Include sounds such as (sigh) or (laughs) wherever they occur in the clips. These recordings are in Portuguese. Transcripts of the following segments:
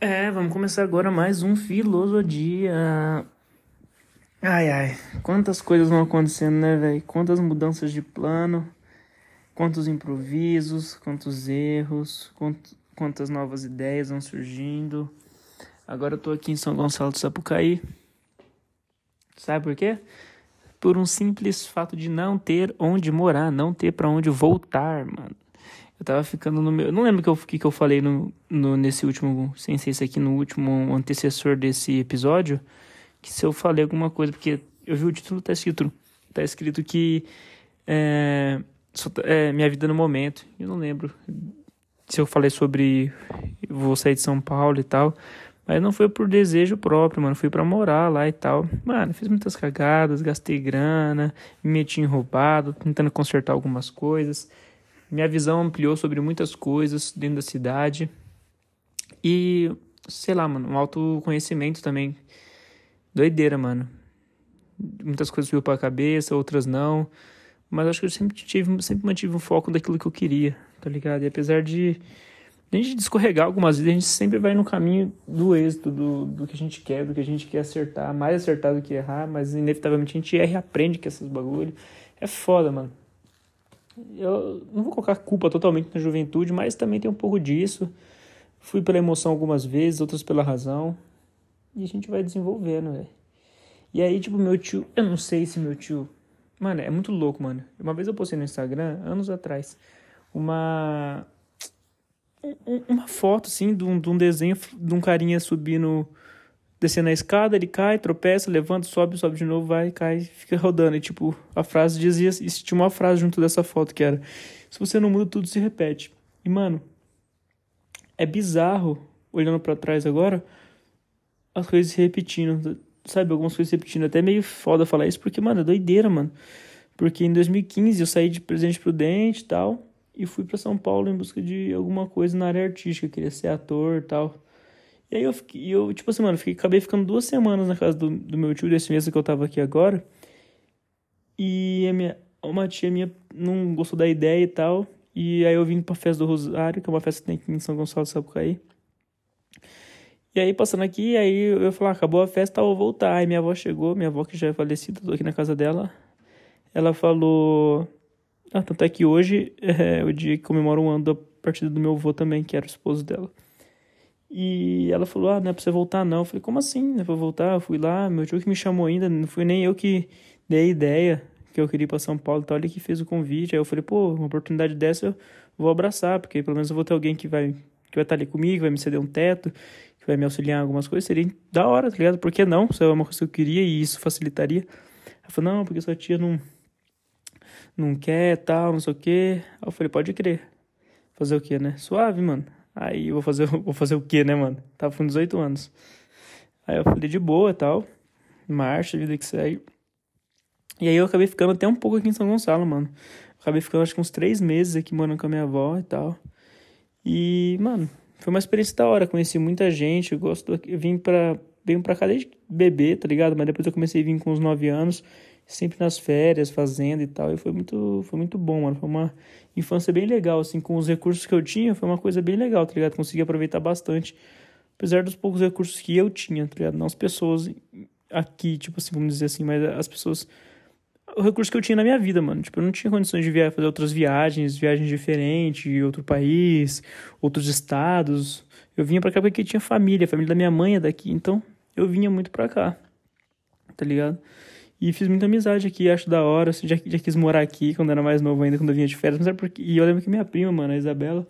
É, vamos começar agora mais um Filosofia. Ai, ai, quantas coisas vão acontecendo, né, velho? Quantas mudanças de plano, quantos improvisos, quantos erros, quant- quantas novas ideias vão surgindo. Agora eu tô aqui em São Gonçalo do Sapucaí. Sabe por quê? Por um simples fato de não ter onde morar, não ter pra onde voltar, mano. Eu tava ficando no meu. eu Não lembro o que, eu- que, que eu falei no, no, nesse último. Sem ser esse aqui, no último antecessor desse episódio. Que se eu falei alguma coisa, porque eu vi o título, tá escrito. Tá escrito que. É, tá- é, minha vida no momento. Eu não lembro se eu falei sobre. Vou sair de São Paulo e tal. Mas não foi por desejo próprio, mano. Fui pra morar lá e tal. Mano, fiz muitas cagadas, gastei grana, me meti em roubado, tentando consertar algumas coisas. Minha visão ampliou sobre muitas coisas dentro da cidade. E, sei lá, mano, um autoconhecimento também. Doideira, mano. Muitas coisas subiu pra cabeça, outras não. Mas acho que eu sempre tive, sempre mantive um foco daquilo que eu queria, tá ligado? E apesar de a gente escorregar algumas vezes, a gente sempre vai no caminho do êxito, do, do que a gente quer, do que a gente quer acertar, mais acertar do que errar, mas inevitavelmente a gente erra e aprende com esses bagulho. É foda, mano. Eu não vou colocar culpa totalmente na juventude, mas também tem um pouco disso. Fui pela emoção algumas vezes, outras pela razão. E a gente vai desenvolvendo, velho. E aí, tipo, meu tio. Eu não sei se meu tio. Mano, é muito louco, mano. Uma vez eu postei no Instagram, anos atrás, uma. um- Uma foto, assim, de um, de um desenho de um carinha subindo. Descendo a escada, ele cai, tropeça, levanta, sobe, sobe de novo, vai, cai, (laughs) fica rodando. E, tipo, a frase dizia. E tinha uma frase junto dessa foto que era: Se você não muda, tudo se repete. E, mano, é bizarro, olhando pra trás agora, as coisas se repetindo. Sabe, algumas coisas se repetindo. Até meio foda falar isso, porque, mano, é doideira, mano. Porque em 2015 eu saí de Presidente Prudente e tal, e fui pra São Paulo em busca de alguma coisa na área artística. Eu queria ser ator e tal. E aí eu fiquei, eu, tipo assim, mano, fiquei, acabei ficando duas semanas na casa do, do meu tio, desse mês que eu tava aqui agora. E a minha, uma tia minha não gostou da ideia e tal. E aí eu vim pra festa do Rosário, que é uma festa que tem aqui em São Gonçalo Sapucaí. E aí, passando aqui, aí eu falei, ah, acabou a festa, eu vou voltar. Aí minha avó chegou, minha avó que já é falecida, tô aqui na casa dela. Ela falou. Ah, tanto é que hoje é o dia que comemora um ano da partida do meu avô também, que era o esposo dela. E ela falou, ah, não é pra você voltar não. Eu falei, como assim? Não é pra voltar? Eu fui lá, meu tio que me chamou ainda, não fui nem eu que dei a ideia que eu queria ir pra São Paulo e tal, ele que fez o convite. Aí eu falei, pô, uma oportunidade dessa eu vou abraçar, porque pelo menos eu vou ter alguém que vai que vai estar ali comigo, vai me ceder um teto, que vai me auxiliar em algumas coisas, seria da hora, tá ligado? Por que não? Isso é uma coisa que eu queria e isso facilitaria. Ela falou, não, porque sua tia não, não quer, tal, não sei o quê. Aí eu falei, pode crer. Fazer o quê, né? Suave, mano. Aí eu vou fazer, (laughs) vou fazer o quê, né, mano? Tava com 18 anos. Aí eu falei, de boa, tal. Marcha, vida que segue. E aí eu acabei ficando até um pouco aqui em São Gonçalo, mano. Acabei ficando acho que uns três meses aqui morando com a minha avó e tal. E, mano, foi uma experiência da hora. Conheci muita gente. Eu gosto. Eu vim pra, venho pra cá desde bebê, tá ligado? Mas depois eu comecei a vir com uns 9 anos, sempre nas férias, fazendo e tal. E foi muito, foi muito bom, mano. Foi uma infância bem legal, assim, com os recursos que eu tinha, foi uma coisa bem legal, tá ligado? Consegui aproveitar bastante. Apesar dos poucos recursos que eu tinha, tá ligado? Não as pessoas aqui, tipo assim, vamos dizer assim, mas as pessoas o recurso que eu tinha na minha vida, mano. Tipo, eu não tinha condições de via fazer outras viagens, viagens diferentes, outro país, outros estados. Eu vinha pra cá porque tinha família, a família da minha mãe é daqui, então eu vinha muito pra cá, tá ligado? E fiz muita amizade aqui, acho da hora. Já, já quis morar aqui quando era mais novo ainda, quando eu vinha de férias. Mas é porque... E eu lembro que minha prima, mano, a Isabela,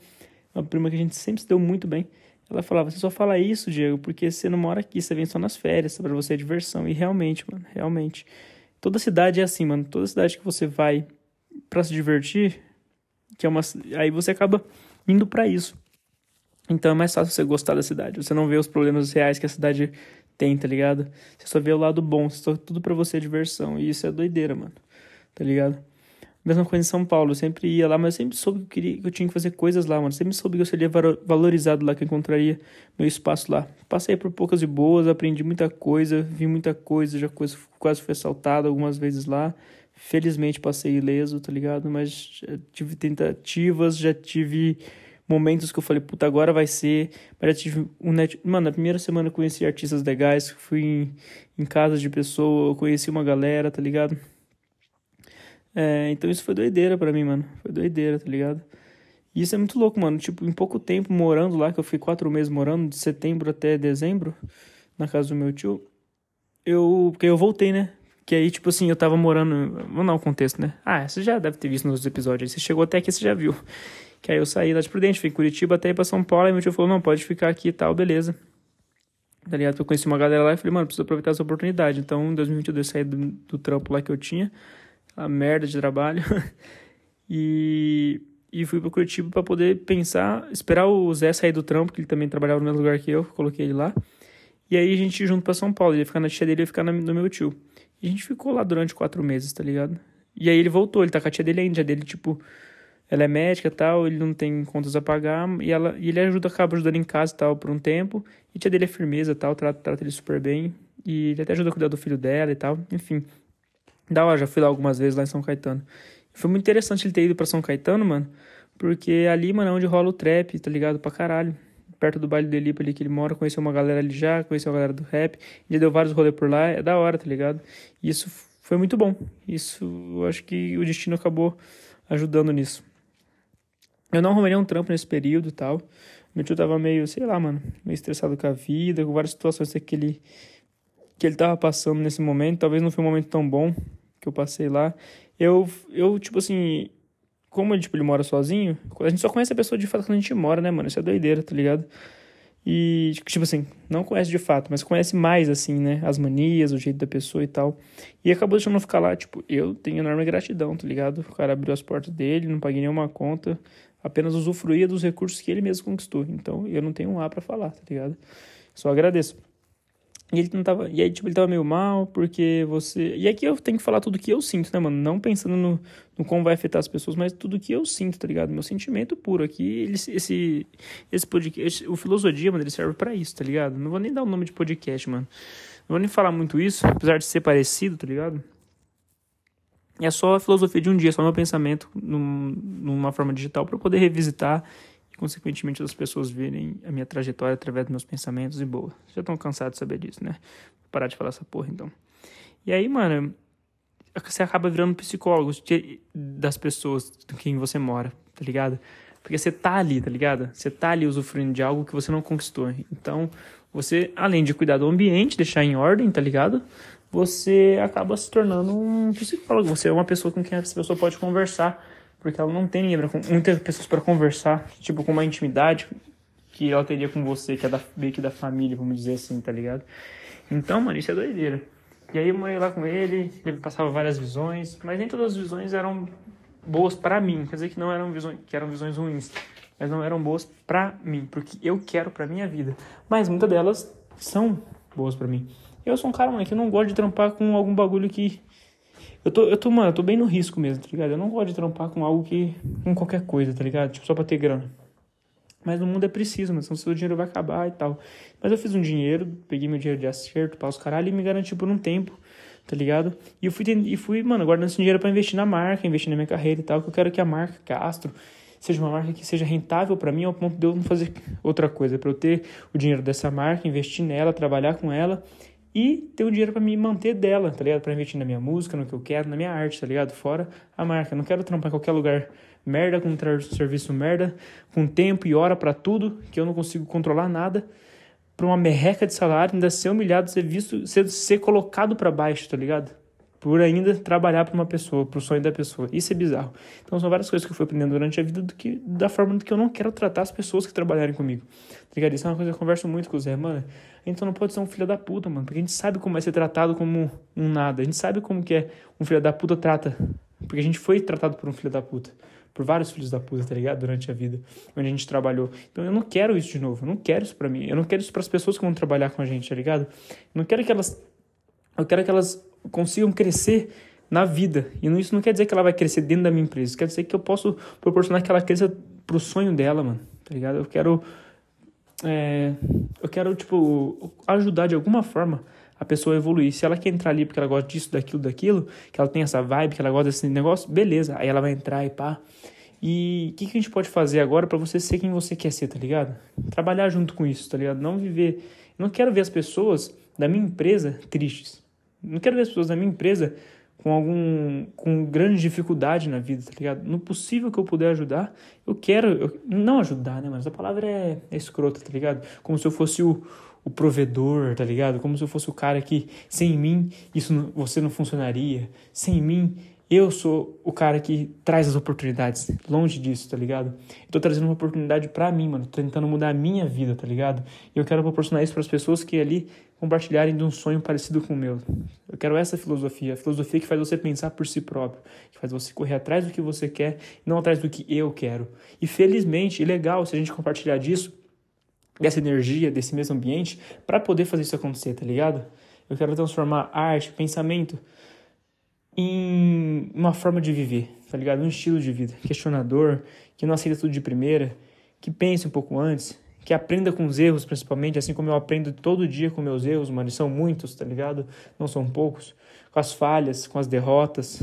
uma prima que a gente sempre se deu muito bem. Ela falava, você só fala isso, Diego, porque você não mora aqui, você vem só nas férias, pra você é diversão. E realmente, mano, realmente. Toda cidade é assim, mano. Toda cidade que você vai pra se divertir, que é uma aí você acaba indo pra isso. Então é mais fácil você gostar da cidade. Você não vê os problemas reais que a cidade tem, tá ligado? Você só vê o lado bom, só tudo pra você é diversão. E isso é doideira, mano. Tá ligado? Mesma coisa em São Paulo, eu sempre ia lá, mas eu sempre soube que eu, queria, que eu tinha que fazer coisas lá, mano. Sempre soube que eu seria valorizado lá, que eu encontraria meu espaço lá. Passei por poucas e boas, aprendi muita coisa, vi muita coisa, já coisa, quase fui assaltado algumas vezes lá. Felizmente passei ileso, tá ligado? Mas já tive tentativas, já tive momentos que eu falei, puta, agora vai ser. Mas já tive um net. Mano, na primeira semana eu conheci artistas legais, fui em, em casas de pessoa, conheci uma galera, tá ligado? É, então isso foi doideira pra mim, mano. Foi doideira, tá ligado? E isso é muito louco, mano. Tipo, em pouco tempo morando lá, que eu fiquei quatro meses morando, de setembro até dezembro, na casa do meu tio, eu. Porque eu voltei, né? Que aí, tipo assim, eu tava morando. Vamos dar um contexto, né? Ah, você já deve ter visto nos episódios. Você chegou até aqui, você já viu. Que aí eu saí lá de Prudente, fui em Curitiba até ir pra São Paulo. E meu tio falou: não, pode ficar aqui e tal, beleza. Tá ligado? Eu conheci uma galera lá e falei, mano, preciso aproveitar essa oportunidade. Então, em 2022, saí do, do trampo lá que eu tinha. A merda de trabalho. (laughs) e e fui para Curitiba para poder pensar, esperar o Zé sair do trampo, que ele também trabalhava no mesmo lugar que eu, coloquei ele lá. E aí a gente junto para São Paulo, ele ia ficar na tia dele, eu ia ficar no meu tio. E a gente ficou lá durante quatro meses, tá ligado? E aí ele voltou, ele tá com a tia dele ainda, a tia dele, tipo, ela é médica e tal, ele não tem contas a pagar, e, ela, e ele ajuda, acaba ajudando em casa e tal por um tempo, e tia dele é firmeza e tal, trata, trata ele super bem, e ele até ajuda a cuidar do filho dela e tal, enfim. Da hora, já fui lá algumas vezes lá em São Caetano. Foi muito interessante ele ter ido pra São Caetano, mano, porque ali, mano, é onde rola o trap, tá ligado? Pra caralho perto do baile do Elipa ali que ele mora, conheceu uma galera ali já, conheceu a galera do rap, já deu vários rolês por lá, é da hora, tá ligado? E isso foi muito bom. Isso, eu acho que o destino acabou ajudando nisso. Eu não arrumaria um trampo nesse período e tal. Meu tio tava meio, sei lá, mano, meio estressado com a vida, com várias situações que ele, que ele tava passando nesse momento. Talvez não foi um momento tão bom que eu passei lá. Eu, eu tipo assim, como tipo, ele mora sozinho, a gente só conhece a pessoa de fato quando a gente mora, né, mano? Isso é doideira, tá ligado? E, tipo assim, não conhece de fato, mas conhece mais, assim, né? As manias, o jeito da pessoa e tal. E acabou deixando eu ficar lá, tipo, eu tenho enorme gratidão, tá ligado? O cara abriu as portas dele, não paguei nenhuma conta, apenas usufruía dos recursos que ele mesmo conquistou. Então, eu não tenho um A pra falar, tá ligado? Só agradeço. E ele não tava. E aí, tipo, ele tava meio mal, porque você. E aqui eu tenho que falar tudo que eu sinto, né, mano? Não pensando no, no como vai afetar as pessoas, mas tudo que eu sinto, tá ligado? Meu sentimento puro aqui. Ele, esse, esse podcast. O Filosofia, mano, ele serve para isso, tá ligado? Não vou nem dar o nome de podcast, mano. Não vou nem falar muito isso, apesar de ser parecido, tá ligado? É só a filosofia de um dia, só meu pensamento num, numa forma digital para poder revisitar consequentemente as pessoas verem a minha trajetória através dos meus pensamentos e boa. Já estão cansados de saber disso, né? Vou parar de falar essa porra então. E aí, mano, você acaba virando psicólogo das pessoas com quem você mora, tá ligado? Porque você tá ali, tá ligado? Você tá ali usufruindo de algo que você não conquistou. Então, você, além de cuidar do ambiente, deixar em ordem, tá ligado? Você acaba se tornando um psicólogo. Você é uma pessoa com quem essa pessoa pode conversar porque ela não tem ninguém pra, muitas pessoas para conversar, tipo, com uma intimidade que ela teria com você, que é da, meio que da família, vamos dizer assim, tá ligado? Então, mano, isso é doideira. E aí eu morei lá com ele, ele passava várias visões, mas nem todas as visões eram boas para mim, quer dizer que não eram visões, que eram visões ruins, mas não eram boas para mim, porque eu quero para minha vida. Mas muitas delas são boas para mim. Eu sou um cara, mano, que não gosto de trampar com algum bagulho que eu tô, eu tô, mano, eu tô bem no risco mesmo, tá ligado? Eu não gosto de trampar com algo que. com qualquer coisa, tá ligado? Tipo, só pra ter grana. Mas no mundo é preciso, mas senão seu dinheiro vai acabar e tal. Mas eu fiz um dinheiro, peguei meu dinheiro de acerto para os caralho e me garanti por um tempo, tá ligado? E eu fui, e fui mano, guardando esse dinheiro para investir na marca, investir na minha carreira e tal, que eu quero que a marca Castro seja uma marca que seja rentável para mim ao ponto de eu não fazer outra coisa, para eu ter o dinheiro dessa marca, investir nela, trabalhar com ela e ter o dinheiro para me manter dela, tá ligado? Para investir na minha música, no que eu quero, na minha arte, tá ligado? Fora a marca. Não quero trampar em qualquer lugar merda, com um serviço merda, com tempo e hora para tudo, que eu não consigo controlar nada, para uma merreca de salário, ainda ser humilhado, ser visto, ser, ser colocado para baixo, tá ligado? Por ainda trabalhar para uma pessoa, para o sonho da pessoa. Isso é bizarro. Então são várias coisas que eu fui aprendendo durante a vida do que, da forma que eu não quero tratar as pessoas que trabalharem comigo. Tá ligado? Isso é uma coisa que eu converso muito com o Zé, mano então não pode ser um filho da puta, mano. Porque a gente sabe como é ser tratado como um nada. A gente sabe como que é um filho da puta trata. Porque a gente foi tratado por um filho da puta. Por vários filhos da puta, tá ligado? Durante a vida. Onde a gente trabalhou. Então eu não quero isso de novo. Eu não quero isso pra mim. Eu não quero isso pras pessoas que vão trabalhar com a gente, tá ligado? Eu não quero que elas. Eu quero que elas consigam crescer na vida. E isso não quer dizer que ela vai crescer dentro da minha empresa. Isso quer dizer que eu posso proporcionar que ela cresça pro sonho dela, mano. Tá ligado? Eu quero é, eu quero, tipo, ajudar de alguma forma a pessoa evoluir. Se ela quer entrar ali porque ela gosta disso, daquilo, daquilo, que ela tem essa vibe, que ela gosta desse negócio, beleza. Aí ela vai entrar e pá. E o que, que a gente pode fazer agora para você ser quem você quer ser, tá ligado? Trabalhar junto com isso, tá ligado? Não viver. Não quero ver as pessoas da minha empresa tristes. Não quero ver as pessoas da minha empresa com algum com grande dificuldade na vida, tá ligado? No possível que eu puder ajudar, eu quero eu, não ajudar, né, mas a palavra é, é escrota, tá ligado? Como se eu fosse o, o provedor, tá ligado? Como se eu fosse o cara que sem mim isso não, você não funcionaria. Sem mim eu sou o cara que traz as oportunidades. Longe disso, tá ligado? Eu tô trazendo uma oportunidade para mim, mano. Tô tentando mudar a minha vida, tá ligado? E eu quero proporcionar isso para as pessoas que ali compartilharem de um sonho parecido com o meu. Eu quero essa filosofia, a filosofia que faz você pensar por si próprio, que faz você correr atrás do que você quer não atrás do que eu quero. E felizmente, e legal se a gente compartilhar disso, dessa energia, desse mesmo ambiente, para poder fazer isso acontecer, tá ligado? Eu quero transformar arte, pensamento, em uma forma de viver, tá ligado? Um estilo de vida. Questionador, que não aceita tudo de primeira, que pense um pouco antes, que aprenda com os erros, principalmente, assim como eu aprendo todo dia com meus erros, mano, e são muitos, tá ligado? Não são poucos. Com as falhas, com as derrotas,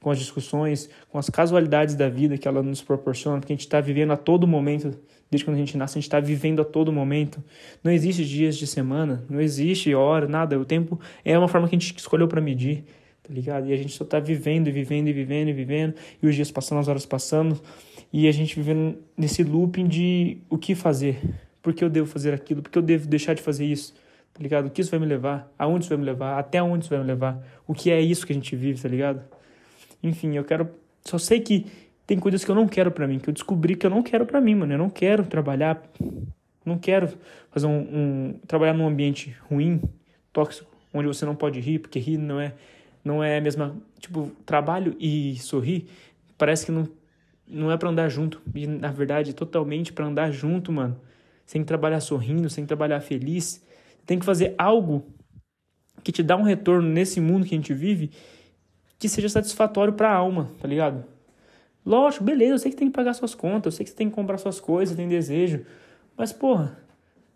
com as discussões, com as casualidades da vida que ela nos proporciona, porque a gente está vivendo a todo momento, desde quando a gente nasce, a gente está vivendo a todo momento. Não existe dias de semana, não existe hora, nada. O tempo é uma forma que a gente escolheu para medir tá ligado? E a gente só tá vivendo e vivendo e vivendo e vivendo, e os dias passando, as horas passando, e a gente vivendo nesse looping de o que fazer, por que eu devo fazer aquilo, por que eu devo deixar de fazer isso, tá ligado? O que isso vai me levar, aonde isso vai me levar, até onde isso vai me levar, o que é isso que a gente vive, tá ligado? Enfim, eu quero, só sei que tem coisas que eu não quero para mim, que eu descobri que eu não quero para mim, mano, eu não quero trabalhar, não quero fazer um, um trabalhar num ambiente ruim, tóxico, onde você não pode rir, porque rir não é não é a mesma. Tipo, trabalho e sorrir parece que não, não é para andar junto. E na verdade, é totalmente para andar junto, mano. Sem trabalhar sorrindo, sem trabalhar feliz. Tem que fazer algo que te dá um retorno nesse mundo que a gente vive que seja satisfatório para a alma, tá ligado? Lógico, beleza, eu sei que tem que pagar suas contas, eu sei que você tem que comprar suas coisas, tem desejo. Mas, porra,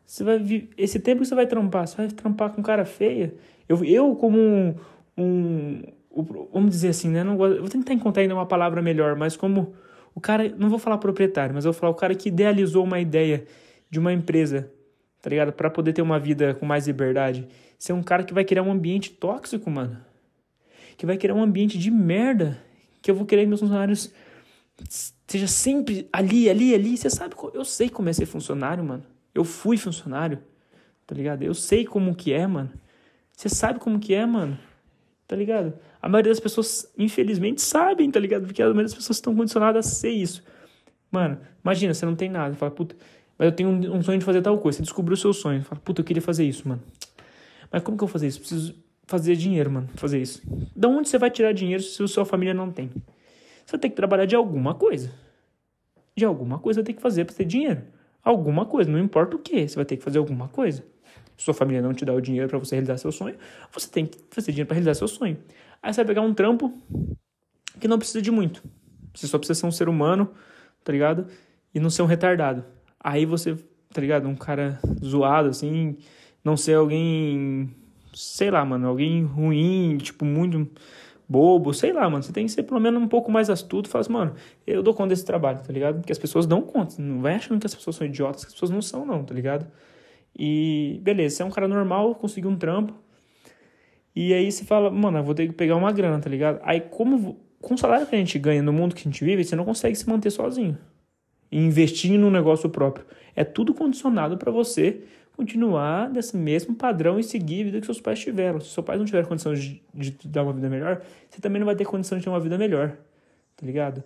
você vai esse tempo que você vai trampar, você vai trampar com cara feia. Eu, eu como um, vamos dizer assim, né? Não vou, tentar encontrar ainda uma palavra melhor, mas como o cara, não vou falar proprietário, mas eu vou falar o cara que idealizou uma ideia de uma empresa, tá ligado? Para poder ter uma vida com mais liberdade. Ser um cara que vai criar um ambiente tóxico, mano. Que vai criar um ambiente de merda. Que eu vou querer que meus funcionários seja sempre ali, ali, ali. Você sabe, eu sei como é ser funcionário, mano. Eu fui funcionário, tá ligado? Eu sei como que é, mano. Você sabe como que é, mano tá ligado? A maioria das pessoas, infelizmente, sabem, tá ligado? Porque a maioria das pessoas estão condicionadas a ser isso. Mano, imagina, você não tem nada, fala, puta, mas eu tenho um, sonho de fazer tal coisa. Você descobriu o seu sonho, fala, puta, eu queria fazer isso, mano. Mas como que eu vou fazer isso? Preciso fazer dinheiro, mano, fazer isso. Da onde você vai tirar dinheiro se a sua família não tem? Você tem que trabalhar de alguma coisa. De alguma coisa tem que fazer para ter dinheiro. Alguma coisa, não importa o que, você vai ter que fazer alguma coisa sua família não te dá o dinheiro para você realizar seu sonho, você tem que fazer dinheiro para realizar seu sonho. Aí você vai pegar um trampo que não precisa de muito. Você só precisa ser um ser humano, tá ligado? E não ser um retardado. Aí você, tá ligado? Um cara zoado, assim, não ser alguém, sei lá, mano, alguém ruim, tipo, muito bobo, sei lá, mano. Você tem que ser pelo menos um pouco mais astuto. Fala assim, mano, eu dou conta desse trabalho, tá ligado? Porque as pessoas dão conta. Não vai achando que as pessoas são idiotas, que as pessoas não são, não, tá ligado? E beleza, você é um cara normal, conseguiu um trampo. E aí você fala, mano, eu vou ter que pegar uma grana, tá ligado? Aí, como com o salário que a gente ganha no mundo que a gente vive, você não consegue se manter sozinho. E investir no negócio próprio. É tudo condicionado para você continuar nesse mesmo padrão e seguir a vida que seus pais tiveram. Se seus pais não tiverem condição de, de dar uma vida melhor, você também não vai ter condição de ter uma vida melhor. Tá ligado?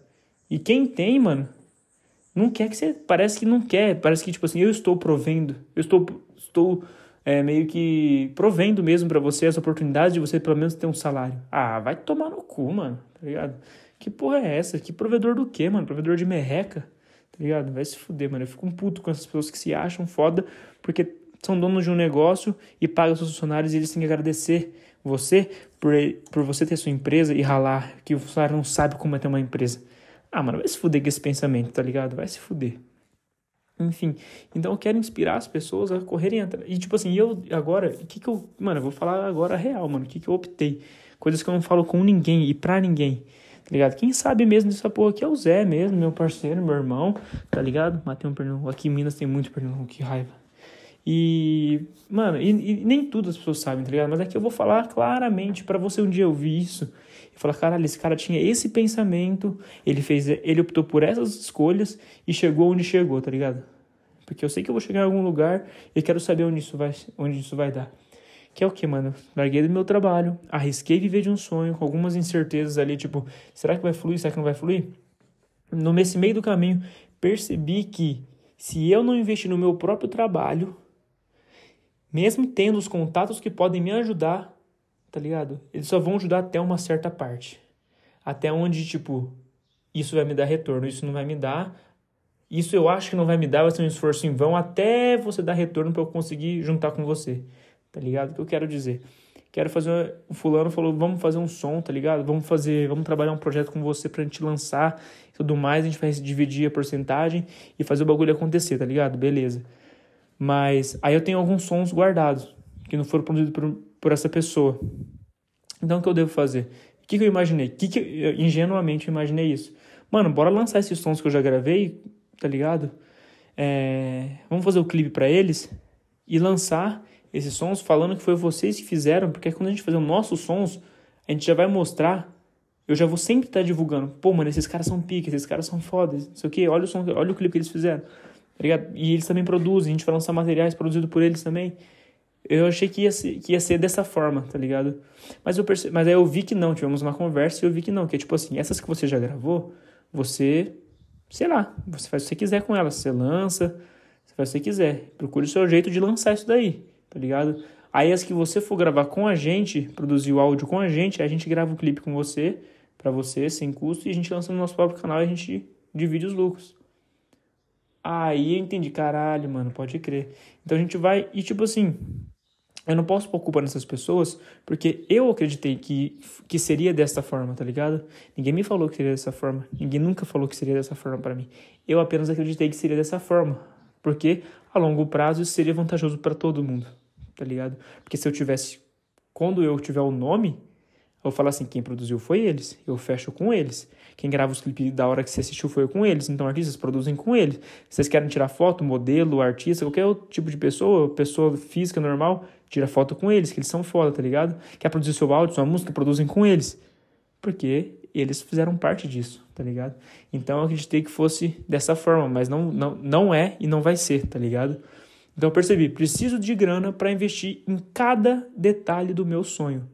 E quem tem, mano, não quer que você. Parece que não quer. Parece que, tipo assim, eu estou provendo. Eu estou, estou é, meio que provendo mesmo para você as oportunidades de você pelo menos ter um salário. Ah, vai tomar no cu, mano. Tá ligado? Que porra é essa? Que provedor do quê, mano? Provedor de merreca? Tá ligado? Vai se fuder, mano. Eu fico um puto com essas pessoas que se acham foda porque são donos de um negócio e pagam seus funcionários e eles têm que agradecer você por, por você ter sua empresa e ralar, que o funcionário não sabe como é ter uma empresa. Ah, mano, vai se fuder com esse pensamento, tá ligado? Vai se fuder. Enfim, então eu quero inspirar as pessoas a correrem atrás. E tipo assim, eu agora, o que que eu. Mano, eu vou falar agora a real, mano. O que que eu optei? Coisas que eu não falo com ninguém e pra ninguém. tá ligado? Quem sabe mesmo dessa porra aqui é o Zé mesmo, meu parceiro, meu irmão, tá ligado? Matei um pernilongo. Aqui em Minas tem muito pernilongo, que raiva. E, mano, e, e, nem tudo as pessoas sabem, tá ligado? Mas aqui eu vou falar claramente para você um dia ouvir isso e falar, caralho, esse cara tinha esse pensamento, ele fez, ele optou por essas escolhas e chegou onde chegou, tá ligado? Porque eu sei que eu vou chegar em algum lugar e quero saber onde isso vai, onde isso vai dar. Que é o que, mano? Larguei do meu trabalho, arrisquei viver de um sonho, com algumas incertezas ali, tipo, será que vai fluir? Será que não vai fluir? No, nesse meio do caminho, percebi que se eu não investir no meu próprio trabalho, mesmo tendo os contatos que podem me ajudar, tá ligado? Eles só vão ajudar até uma certa parte. Até onde, tipo, isso vai me dar retorno, isso não vai me dar. Isso eu acho que não vai me dar, vai ser um esforço em vão até você dar retorno para eu conseguir juntar com você. Tá ligado? O que eu quero dizer? Quero fazer. O fulano falou: vamos fazer um som, tá ligado? Vamos fazer. Vamos trabalhar um projeto com você pra gente lançar e tudo mais. A gente vai dividir a porcentagem e fazer o bagulho acontecer, tá ligado? Beleza. Mas aí eu tenho alguns sons guardados que não foram produzidos por, por essa pessoa. Então o que eu devo fazer? O que, que eu imaginei? Que que eu, ingenuamente eu imaginei isso? Mano, bora lançar esses sons que eu já gravei, tá ligado? É, vamos fazer o clipe para eles e lançar esses sons falando que foi vocês que fizeram, porque quando a gente fazer os nossos sons, a gente já vai mostrar. Eu já vou sempre estar divulgando. Pô, mano, esses caras são piques, esses caras são fodas, não sei o quê. Olha o, som, olha o clipe que eles fizeram. Tá ligado? E eles também produzem, a gente vai lançar materiais produzidos por eles também. Eu achei que ia ser, que ia ser dessa forma, tá ligado? Mas, eu perce... Mas aí eu vi que não, tivemos uma conversa e eu vi que não, que é tipo assim, essas que você já gravou, você, sei lá, você faz o que você quiser com elas, você lança, você faz o que você quiser. Procure o seu jeito de lançar isso daí, tá ligado? Aí as que você for gravar com a gente, produzir o áudio com a gente, a gente grava o clipe com você, para você, sem custo, e a gente lança no nosso próprio canal e a gente divide os lucros. Aí eu entendi, caralho, mano, pode crer. Então a gente vai. E tipo assim, eu não posso pôr culpa nessas pessoas, porque eu acreditei que, que seria dessa forma, tá ligado? Ninguém me falou que seria dessa forma. Ninguém nunca falou que seria dessa forma para mim. Eu apenas acreditei que seria dessa forma. Porque a longo prazo isso seria vantajoso para todo mundo, tá ligado? Porque se eu tivesse. Quando eu tiver o nome, eu falar assim: quem produziu foi eles. Eu fecho com eles. Quem grava os clipes da hora que você assistiu foi com eles. Então, artistas produzem com eles. Vocês querem tirar foto, modelo, artista, qualquer outro tipo de pessoa, pessoa física normal, tira foto com eles, que eles são foda, tá ligado? Quer produzir seu áudio, sua música, produzem com eles. Porque eles fizeram parte disso, tá ligado? Então eu acreditei que fosse dessa forma, mas não, não, não é e não vai ser, tá ligado? Então eu percebi, preciso de grana para investir em cada detalhe do meu sonho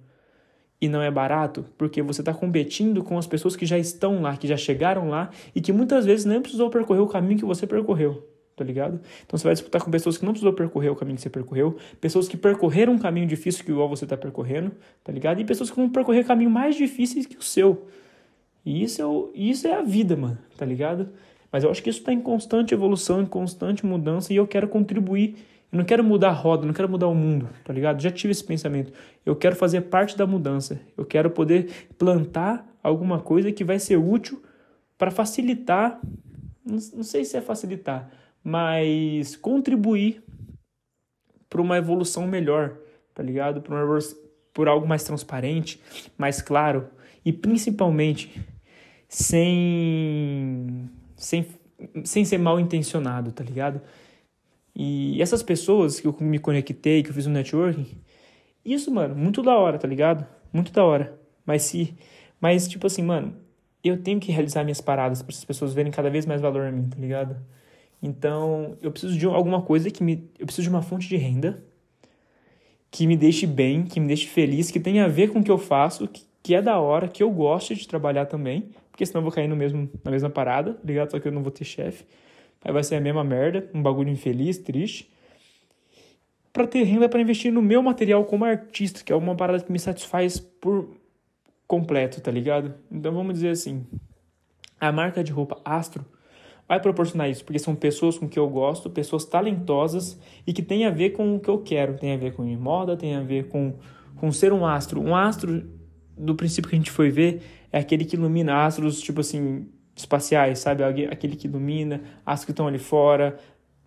e não é barato porque você está competindo com as pessoas que já estão lá, que já chegaram lá e que muitas vezes nem precisou percorrer o caminho que você percorreu, tá ligado? Então você vai disputar com pessoas que não precisou percorrer o caminho que você percorreu, pessoas que percorreram um caminho difícil que igual você está percorrendo, tá ligado? E pessoas que vão percorrer caminho mais difíceis que o seu. E isso é, o, isso é a vida, mano, tá ligado? Mas eu acho que isso está em constante evolução, em constante mudança e eu quero contribuir eu não quero mudar a roda, não quero mudar o mundo, tá ligado? Já tive esse pensamento. Eu quero fazer parte da mudança. Eu quero poder plantar alguma coisa que vai ser útil para facilitar, não sei se é facilitar, mas contribuir para uma evolução melhor, tá ligado? Por, uma, por algo mais transparente, mais claro e principalmente sem, sem, sem ser mal intencionado, tá ligado? E essas pessoas que eu me conectei, que eu fiz um networking, isso, mano, muito da hora, tá ligado? Muito da hora. Mas se. Mas, tipo assim, mano, eu tenho que realizar minhas paradas para essas pessoas verem cada vez mais valor em mim, tá ligado? Então, eu preciso de alguma coisa que me. Eu preciso de uma fonte de renda que me deixe bem, que me deixe feliz, que tenha a ver com o que eu faço, que, que é da hora, que eu gosto de trabalhar também, porque senão eu vou cair no mesmo, na mesma parada, tá ligado? Só que eu não vou ter chefe. Aí vai ser a mesma merda, um bagulho infeliz, triste. Para ter renda para investir no meu material como artista, que é uma parada que me satisfaz por completo, tá ligado? Então vamos dizer assim, a marca de roupa Astro vai proporcionar isso, porque são pessoas com que eu gosto, pessoas talentosas e que tem a ver com o que eu quero, tem a ver com moda, tem a ver com, com ser um astro. Um astro, do princípio que a gente foi ver, é aquele que ilumina astros, tipo assim, espaciais, sabe? Aquele que ilumina, as que estão ali fora,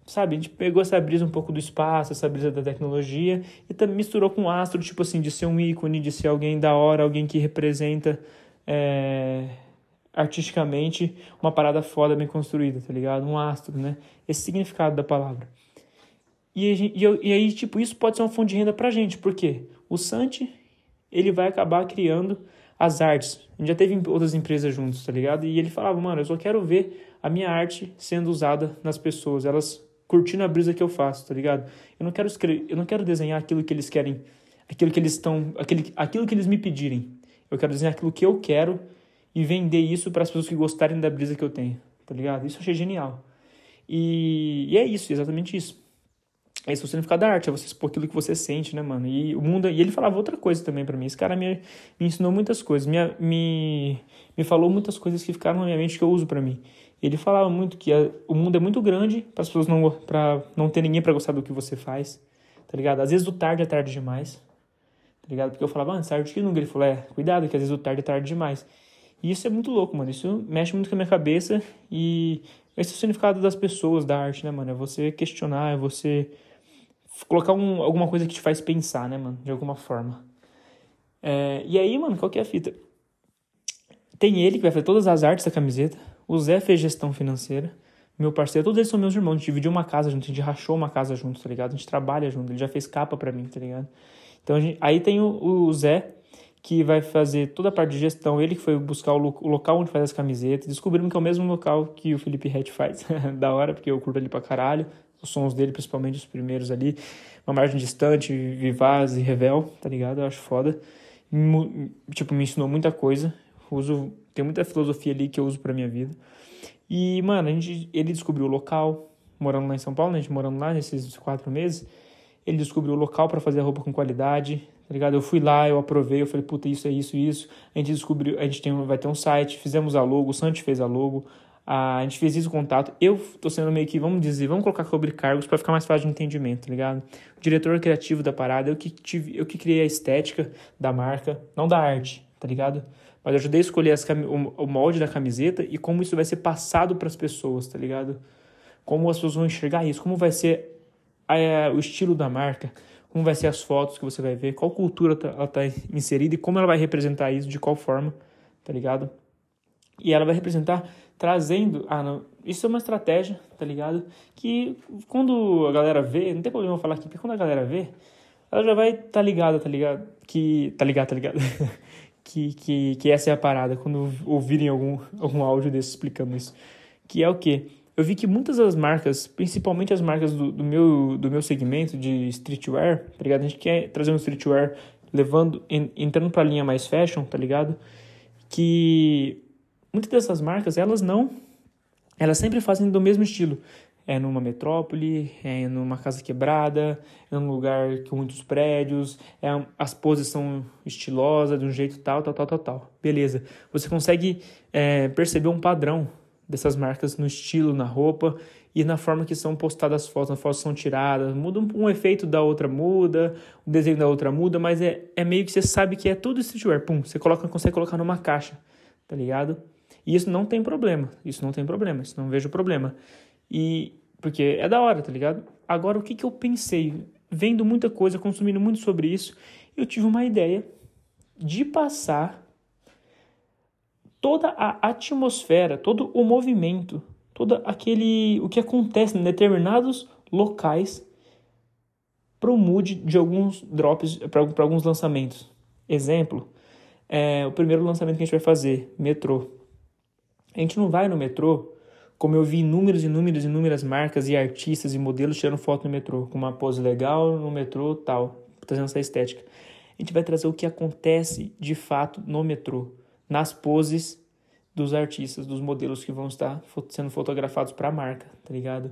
sabe? A gente pegou essa brisa um pouco do espaço, essa brisa da tecnologia e também misturou com astro, tipo assim, de ser um ícone, de ser alguém da hora, alguém que representa é, artisticamente uma parada foda bem construída, tá ligado? Um astro, né? Esse significado da palavra. E, e, e aí, tipo, isso pode ser uma fonte de renda pra gente, porque o Santi, ele vai acabar criando as artes. A gente já teve outras empresas juntos, tá ligado? E ele falava, mano, eu só quero ver a minha arte sendo usada nas pessoas, elas curtindo a brisa que eu faço, tá ligado? Eu não quero escrever, eu não quero desenhar aquilo que eles querem, aquilo que eles estão, aquilo, aquilo que eles me pedirem. Eu quero desenhar aquilo que eu quero e vender isso para as pessoas que gostarem da brisa que eu tenho, tá ligado? Isso eu achei genial. E, e é isso, exatamente isso. É o significado da arte, é você expor aquilo que você sente, né, mano? E o mundo. E ele falava outra coisa também para mim. Esse cara me, me ensinou muitas coisas, me, me, me falou muitas coisas que ficaram na minha mente que eu uso para mim. Ele falava muito que a, o mundo é muito grande para as pessoas não para não ter ninguém para gostar do que você faz, tá ligado? Às vezes o tarde é tarde demais, tá ligado? Porque eu falava, antes, tarde que nunca. Ele falou, é, cuidado, que às vezes o tarde é tarde demais. E isso é muito louco, mano. Isso mexe muito com a minha cabeça e esse é o significado das pessoas, da arte, né, mano? É você questionar, é você colocar um, alguma coisa que te faz pensar, né, mano? De alguma forma. É, e aí, mano, qual que é a fita? Tem ele que vai fazer todas as artes da camiseta. O Zé fez gestão financeira. Meu parceiro, todos eles são meus irmãos. A gente dividiu uma casa junto, a gente rachou uma casa junto, tá ligado? A gente trabalha junto. Ele já fez capa pra mim, tá ligado? Então, gente, aí tem o, o, Zé, que vai fazer toda a parte de gestão. Ele que foi buscar o, lo, o local onde faz as camisetas. Descobrimos que é o mesmo local que o Felipe Red faz. (laughs) da hora, porque eu curto ali pra caralho os sons dele, principalmente os primeiros ali. Uma margem distante, Vivaz e Revel, tá ligado? Eu acho foda. Tipo, me ensinou muita coisa. Uso, tem muita filosofia ali que eu uso pra minha vida. E, mano, a gente, ele descobriu o local, morando lá em São Paulo, né? A gente morando lá nesses quatro meses. Ele descobriu o local para fazer a roupa com qualidade, tá ligado? Eu fui lá, eu aprovei, eu falei, puta, isso é isso, isso. A gente descobriu, a gente tem, vai ter um site, fizemos a logo, o Santi fez a logo, a gente fez isso contato. Eu tô sendo meio que, vamos dizer, vamos colocar sobre cargos para ficar mais fácil de entendimento, tá ligado? O diretor criativo da parada, eu que tive, eu que criei a estética da marca, não da arte, tá ligado? Mas eu ajudei a escolher as, o, molde da camiseta e como isso vai ser passado para as pessoas, tá ligado? Como as pessoas vão enxergar isso, como vai ser a, o estilo da marca, como vai ser as fotos que você vai ver, qual cultura tá, ela tá inserida e como ela vai representar isso, de qual forma, tá ligado? E ela vai representar trazendo. Ah, não. Isso é uma estratégia, tá ligado? Que quando a galera vê, não tem problema eu falar aqui, porque quando a galera vê, ela já vai tá ligada, tá ligado? Que. Tá ligado, tá ligado? (laughs) que, que, que essa é a parada, quando ouvirem algum, algum áudio desse explicando isso. Que é o quê? Eu vi que muitas das marcas, principalmente as marcas do, do, meu, do meu segmento de streetwear, tá ligado? A gente quer trazer um streetwear levando, entrando pra linha mais fashion, tá ligado? Que muitas dessas marcas, elas não, elas sempre fazem do mesmo estilo. É numa metrópole, é numa casa quebrada, é num lugar com muitos prédios, é, as poses são estilosas, de um jeito tal, tal, tal, tal, tal. Beleza. Você consegue é, perceber um padrão dessas marcas no estilo, na roupa e na forma que são postadas as fotos, as fotos são tiradas, muda um, um, efeito da outra muda, o desenho da outra muda, mas é, é meio que você sabe que é tudo streetwear, pum, você coloca, consegue colocar numa caixa, tá ligado? E isso não tem problema. Isso não tem problema. Isso não vejo problema. E porque é da hora, tá ligado? Agora o que que eu pensei, vendo muita coisa, consumindo muito sobre isso, eu tive uma ideia de passar toda a atmosfera, todo o movimento, todo aquele o que acontece em determinados locais para o mood de alguns drops, para alguns lançamentos. Exemplo, é, o primeiro lançamento que a gente vai fazer, metrô. A gente não vai no metrô, como eu vi inúmeros, inúmeros, inúmeras marcas e artistas e modelos tirando foto no metrô, com uma pose legal no metrô tal, trazendo essa estética. A gente vai trazer o que acontece de fato no metrô, nas poses dos artistas, dos modelos que vão estar sendo fotografados para a marca, tá ligado?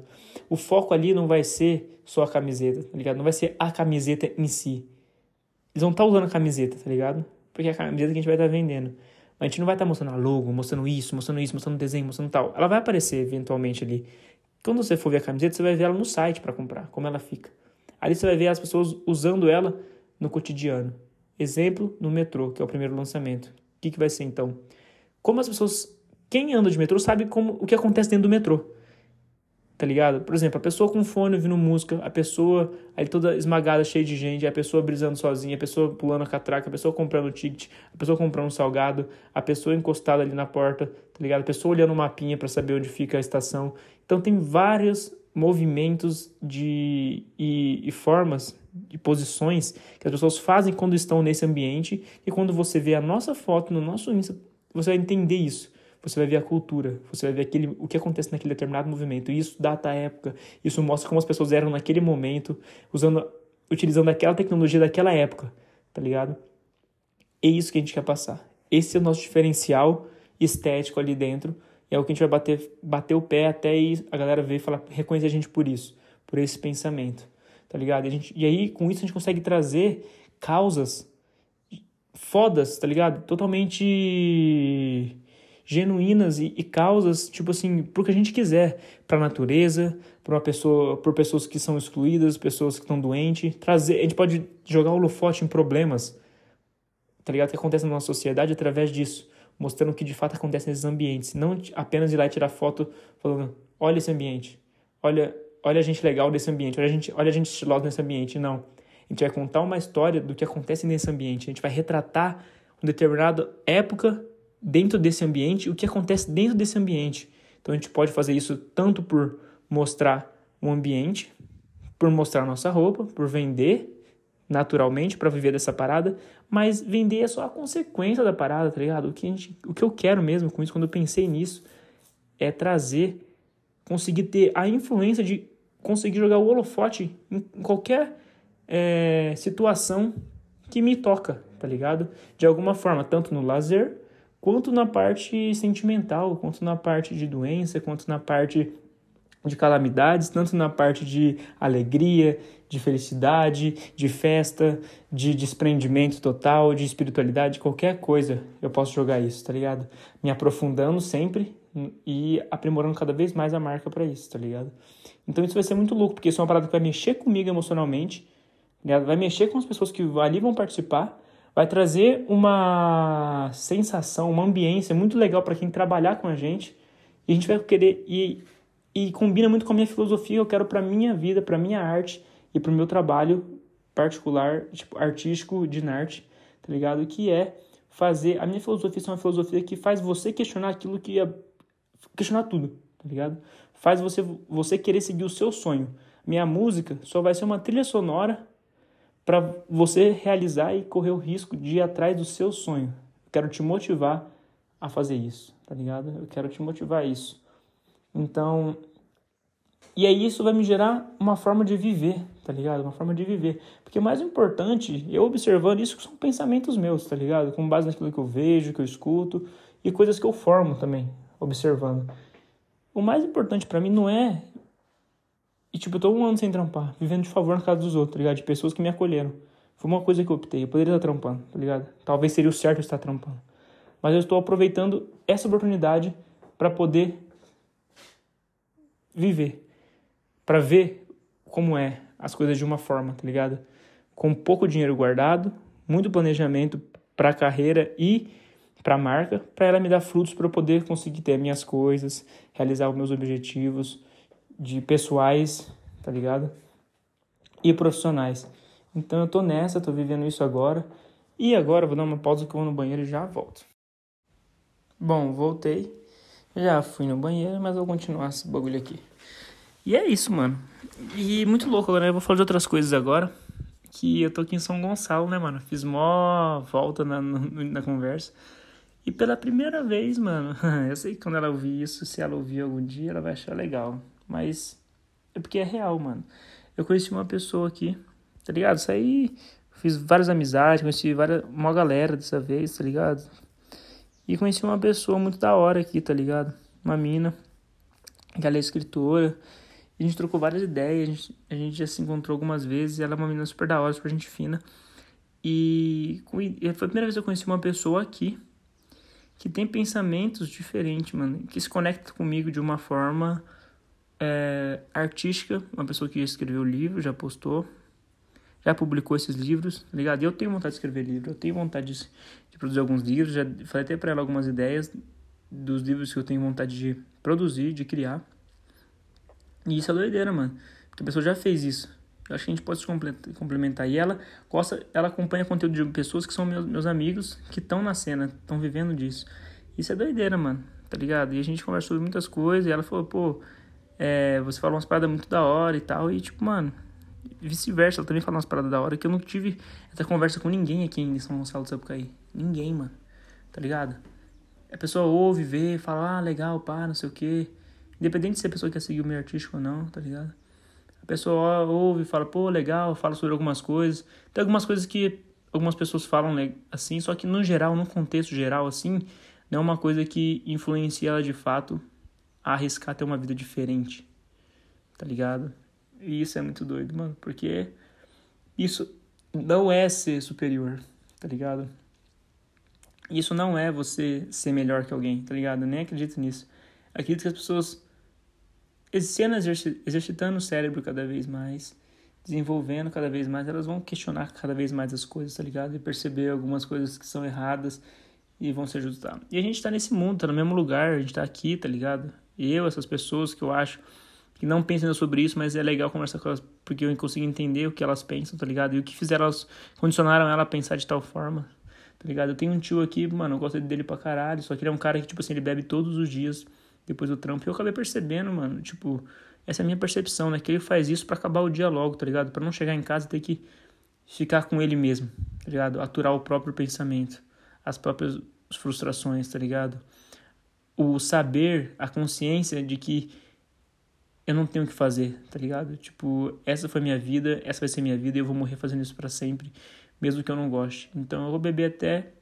O foco ali não vai ser só a camiseta, tá ligado? Não vai ser a camiseta em si. Eles vão estar usando a camiseta, tá ligado? Porque é a camiseta que a gente vai estar vendendo. A gente não vai estar tá mostrando a logo, mostrando isso, mostrando isso, mostrando desenho, mostrando tal. Ela vai aparecer eventualmente ali. Quando você for ver a camiseta, você vai ver ela no site para comprar, como ela fica. Ali você vai ver as pessoas usando ela no cotidiano. Exemplo, no metrô, que é o primeiro lançamento. O que, que vai ser então? Como as pessoas. Quem anda de metrô sabe como, o que acontece dentro do metrô. tá ligado? Por exemplo, a pessoa com fone ouvindo música, a pessoa aí toda esmagada, cheia de gente, a pessoa brisando sozinha, a pessoa pulando a catraca, a pessoa comprando ticket, a pessoa comprando um salgado, a pessoa encostada ali na porta, tá ligado? A pessoa olhando o mapinha para saber onde fica a estação. Então tem vários movimentos de e, e formas de posições que as pessoas fazem quando estão nesse ambiente e quando você vê a nossa foto no nosso Insta, você vai entender isso. Você vai ver a cultura, você vai ver aquele, o que acontece naquele determinado movimento. Isso data a época, isso mostra como as pessoas eram naquele momento, usando, utilizando aquela tecnologia daquela época, tá ligado? É isso que a gente quer passar. Esse é o nosso diferencial estético ali dentro. É o que a gente vai bater, bater o pé até a galera ver e falar, reconhecer a gente por isso, por esse pensamento tá ligado? E, a gente, e aí, com isso, a gente consegue trazer causas fodas, tá ligado? Totalmente genuínas e, e, causas, tipo assim, pro que a gente quiser, pra natureza, pra uma pessoa, por pessoas que são excluídas, pessoas que estão doentes, trazer, a gente pode jogar o holofote em problemas, tá ligado? Que acontece na nossa sociedade através disso, mostrando o que de fato acontece nesses ambientes, não apenas ir lá e tirar foto falando, olha esse ambiente, olha olha a gente legal desse ambiente, olha a gente, olha a gente estilosa nesse ambiente. Não. A gente vai contar uma história do que acontece nesse ambiente. A gente vai retratar uma determinada época dentro desse ambiente, o que acontece dentro desse ambiente. Então a gente pode fazer isso tanto por mostrar o ambiente, por mostrar nossa roupa, por vender naturalmente para viver dessa parada, mas vender é só a consequência da parada, tá ligado? O que, gente, o que eu quero mesmo com isso, quando eu pensei nisso, é trazer conseguir ter a influência de conseguir jogar o holofote em qualquer é, situação que me toca, tá ligado? De alguma forma, tanto no lazer, quanto na parte sentimental, quanto na parte de doença, quanto na parte de calamidades, tanto na parte de alegria, de felicidade, de festa, de desprendimento total, de espiritualidade, qualquer coisa eu posso jogar isso, tá ligado? Me aprofundando sempre e aprimorando cada vez mais a marca para isso, tá ligado? Então isso vai ser muito louco, porque isso é uma parada que vai mexer comigo emocionalmente, né? vai mexer com as pessoas que ali vão participar, vai trazer uma sensação, uma ambiência muito legal para quem trabalhar com a gente, e a gente vai querer e, e combina muito com a minha filosofia, eu quero para minha vida, para minha arte e para o meu trabalho particular, tipo artístico de arte, tá ligado? Que é fazer a minha filosofia é uma filosofia que faz você questionar aquilo que questionar tudo, tá ligado? Faz você, você querer seguir o seu sonho. Minha música só vai ser uma trilha sonora para você realizar e correr o risco de ir atrás do seu sonho. Eu quero te motivar a fazer isso, tá ligado? Eu quero te motivar a isso. Então, e aí isso vai me gerar uma forma de viver, tá ligado? Uma forma de viver. Porque o mais importante, eu observando isso, são pensamentos meus, tá ligado? Com base naquilo que eu vejo, que eu escuto e coisas que eu formo também, observando. O mais importante para mim não é. E tipo, eu tô um ano sem trampar, vivendo de favor na casa dos outros, tá ligado? De pessoas que me acolheram. Foi uma coisa que eu optei. Eu poderia estar trampando, tá ligado? Talvez seria o certo estar trampando. Mas eu estou aproveitando essa oportunidade para poder viver. para ver como é as coisas de uma forma, tá ligado? Com pouco dinheiro guardado, muito planejamento para a carreira e para a marca, para ela me dar frutos para eu poder conseguir ter minhas coisas, realizar os meus objetivos de pessoais, tá ligado? E profissionais. Então eu tô nessa, tô vivendo isso agora. E agora vou dar uma pausa que eu vou no banheiro e já volto. Bom, voltei. Já fui no banheiro, mas vou continuar esse bagulho aqui. E é isso, mano. E muito louco agora, né? Eu vou falar de outras coisas agora. Que eu tô aqui em São Gonçalo, né, mano? Fiz mó volta na, na, na conversa. E pela primeira vez, mano, (laughs) eu sei que quando ela ouvir isso, se ela ouvir algum dia, ela vai achar legal. Mas é porque é real, mano. Eu conheci uma pessoa aqui, tá ligado? Saí, fiz várias amizades, conheci várias, uma galera dessa vez, tá ligado? E conheci uma pessoa muito da hora aqui, tá ligado? Uma mina, que ela é escritora. E a gente trocou várias ideias, a gente, a gente já se encontrou algumas vezes. Ela é uma menina super da hora, super gente fina. E foi a primeira vez que eu conheci uma pessoa aqui que tem pensamentos diferentes, mano, que se conecta comigo de uma forma é, artística, uma pessoa que já escreveu livro, já postou, já publicou esses livros, tá ligado? Eu tenho vontade de escrever livro, eu tenho vontade de, de produzir alguns livros, já falei até para ela algumas ideias dos livros que eu tenho vontade de produzir, de criar. E isso é doideira, mano. Porque a pessoa já fez isso. Eu acho que a gente pode se complementar. E ela gosta, ela acompanha conteúdo de pessoas que são meus, meus amigos, que estão na cena, estão vivendo disso. Isso é doideira, mano. Tá ligado? E a gente conversou sobre muitas coisas. E ela falou, pô, é, você falou umas paradas muito da hora e tal. E tipo, mano, vice-versa. Ela também falou umas paradas da hora que eu não tive essa conversa com ninguém aqui em São Gonçalo do Sapucaí. Ninguém, mano. Tá ligado? A pessoa ouve, vê, fala, ah, legal, pá, não sei o quê. Independente se a pessoa quer seguir o meio artístico ou não, tá ligado? Pessoa ouve, fala, pô, legal, fala sobre algumas coisas. Tem algumas coisas que algumas pessoas falam assim, só que no geral, no contexto geral, assim, não é uma coisa que influencia ela de fato a arriscar ter uma vida diferente, tá ligado? E isso é muito doido, mano, porque isso não é ser superior, tá ligado? Isso não é você ser melhor que alguém, tá ligado? Eu nem acredito nisso. Acredito que as pessoas sendo exercitando o cérebro cada vez mais, desenvolvendo cada vez mais, elas vão questionar cada vez mais as coisas, tá ligado? E perceber algumas coisas que são erradas e vão se ajustar. E a gente tá nesse mundo, tá no mesmo lugar, a gente tá aqui, tá ligado? Eu, essas pessoas que eu acho que não pensam sobre isso, mas é legal conversar com elas porque eu consigo entender o que elas pensam, tá ligado? E o que fizeram elas, condicionaram ela a pensar de tal forma, tá ligado? Eu tenho um tio aqui, mano, eu gosto dele pra caralho, só que ele é um cara que, tipo assim, ele bebe todos os dias depois do trampo. E eu acabei percebendo, mano, tipo, essa é a minha percepção, né? Que ele faz isso para acabar o dia logo, tá ligado? Para não chegar em casa e ter que ficar com ele mesmo, tá ligado? Aturar o próprio pensamento, as próprias frustrações, tá ligado? O saber, a consciência de que eu não tenho o que fazer, tá ligado? Tipo, essa foi minha vida, essa vai ser minha vida e eu vou morrer fazendo isso para sempre, mesmo que eu não goste. Então eu vou beber até